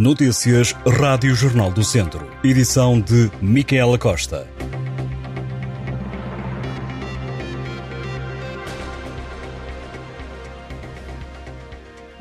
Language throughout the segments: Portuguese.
Notícias Rádio Jornal do Centro. Edição de Micaela Costa.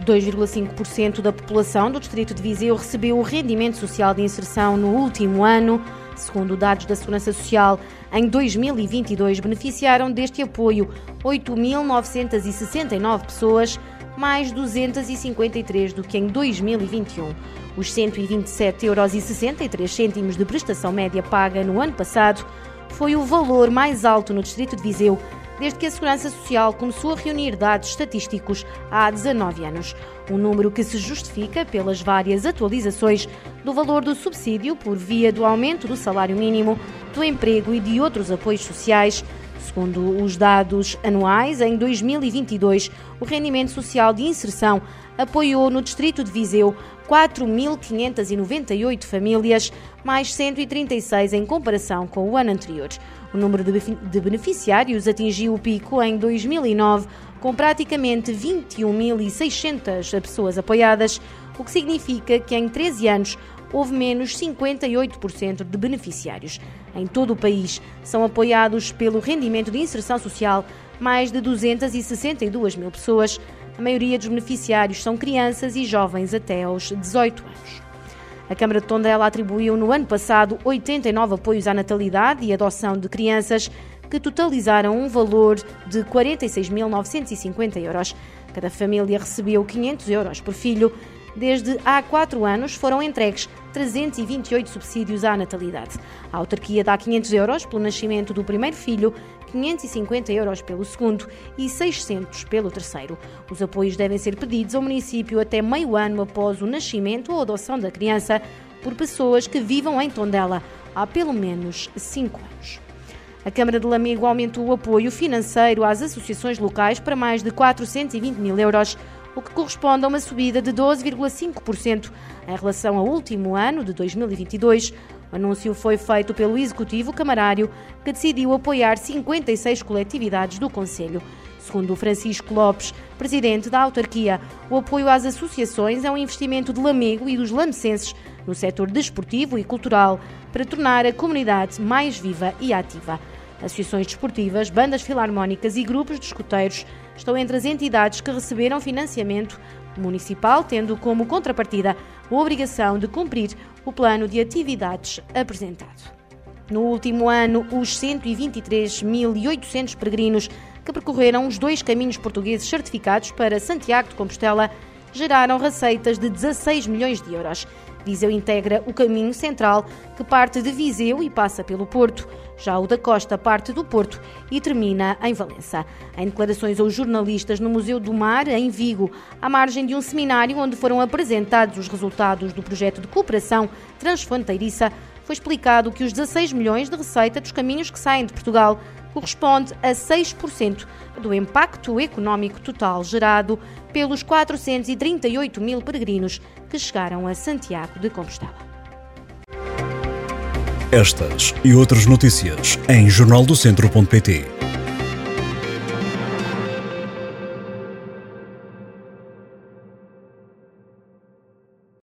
,5% da população do distrito de Viseu recebeu o rendimento social de inserção no último ano. Segundo dados da Segurança Social, em 2022 beneficiaram deste apoio 8.969 pessoas, mais 253 do que em 2021. Os 127,63 euros de prestação média paga no ano passado foi o valor mais alto no distrito de Viseu desde que a Segurança Social começou a reunir dados estatísticos há 19 anos. Um número que se justifica pelas várias atualizações do valor do subsídio por via do aumento do salário mínimo, do emprego e de outros apoios sociais. Segundo os dados anuais, em 2022, o rendimento social de inserção apoiou no distrito de Viseu 4.598 famílias, mais 136 em comparação com o ano anterior. O número de beneficiários atingiu o pico em 2009, com praticamente 21.600 pessoas apoiadas, o que significa que em 13 anos houve menos 58% de beneficiários. Em todo o país são apoiados pelo rendimento de inserção social mais de 262 mil pessoas. A maioria dos beneficiários são crianças e jovens até aos 18 anos. A Câmara de Tondela atribuiu no ano passado 89 apoios à natalidade e adoção de crianças, que totalizaram um valor de 46.950 euros. Cada família recebeu 500 euros por filho. Desde há quatro anos foram entregues 328 subsídios à natalidade. A autarquia dá 500 euros pelo nascimento do primeiro filho 550 euros pelo segundo e 600 pelo terceiro. Os apoios devem ser pedidos ao município até meio ano após o nascimento ou adoção da criança por pessoas que vivam em Tondela há pelo menos 5 anos. A Câmara de Lamego aumentou o apoio financeiro às associações locais para mais de 420 mil euros, o que corresponde a uma subida de 12,5% em relação ao último ano de 2022, o anúncio foi feito pelo Executivo Camarário, que decidiu apoiar 56 coletividades do Conselho. Segundo Francisco Lopes, presidente da autarquia, o apoio às associações é um investimento de Lamego e dos lamecenses no setor desportivo e cultural para tornar a comunidade mais viva e ativa. Associações desportivas, bandas filarmónicas e grupos de escuteiros estão entre as entidades que receberam financiamento municipal, tendo como contrapartida a obrigação de cumprir o plano de atividades apresentado. No último ano, os 123.800 peregrinos que percorreram os dois caminhos portugueses certificados para Santiago de Compostela geraram receitas de 16 milhões de euros. Viseu integra o caminho central que parte de Viseu e passa pelo Porto. Já o da Costa parte do Porto e termina em Valença. Em declarações aos jornalistas no Museu do Mar, em Vigo, à margem de um seminário onde foram apresentados os resultados do projeto de cooperação transfronteiriça, foi explicado que os 16 milhões de receita dos caminhos que saem de Portugal corresponde a 6% do impacto económico total gerado pelos 438 mil peregrinos que chegaram a Santiago de Compostela. Estas e outras notícias em jornaldocentro.pt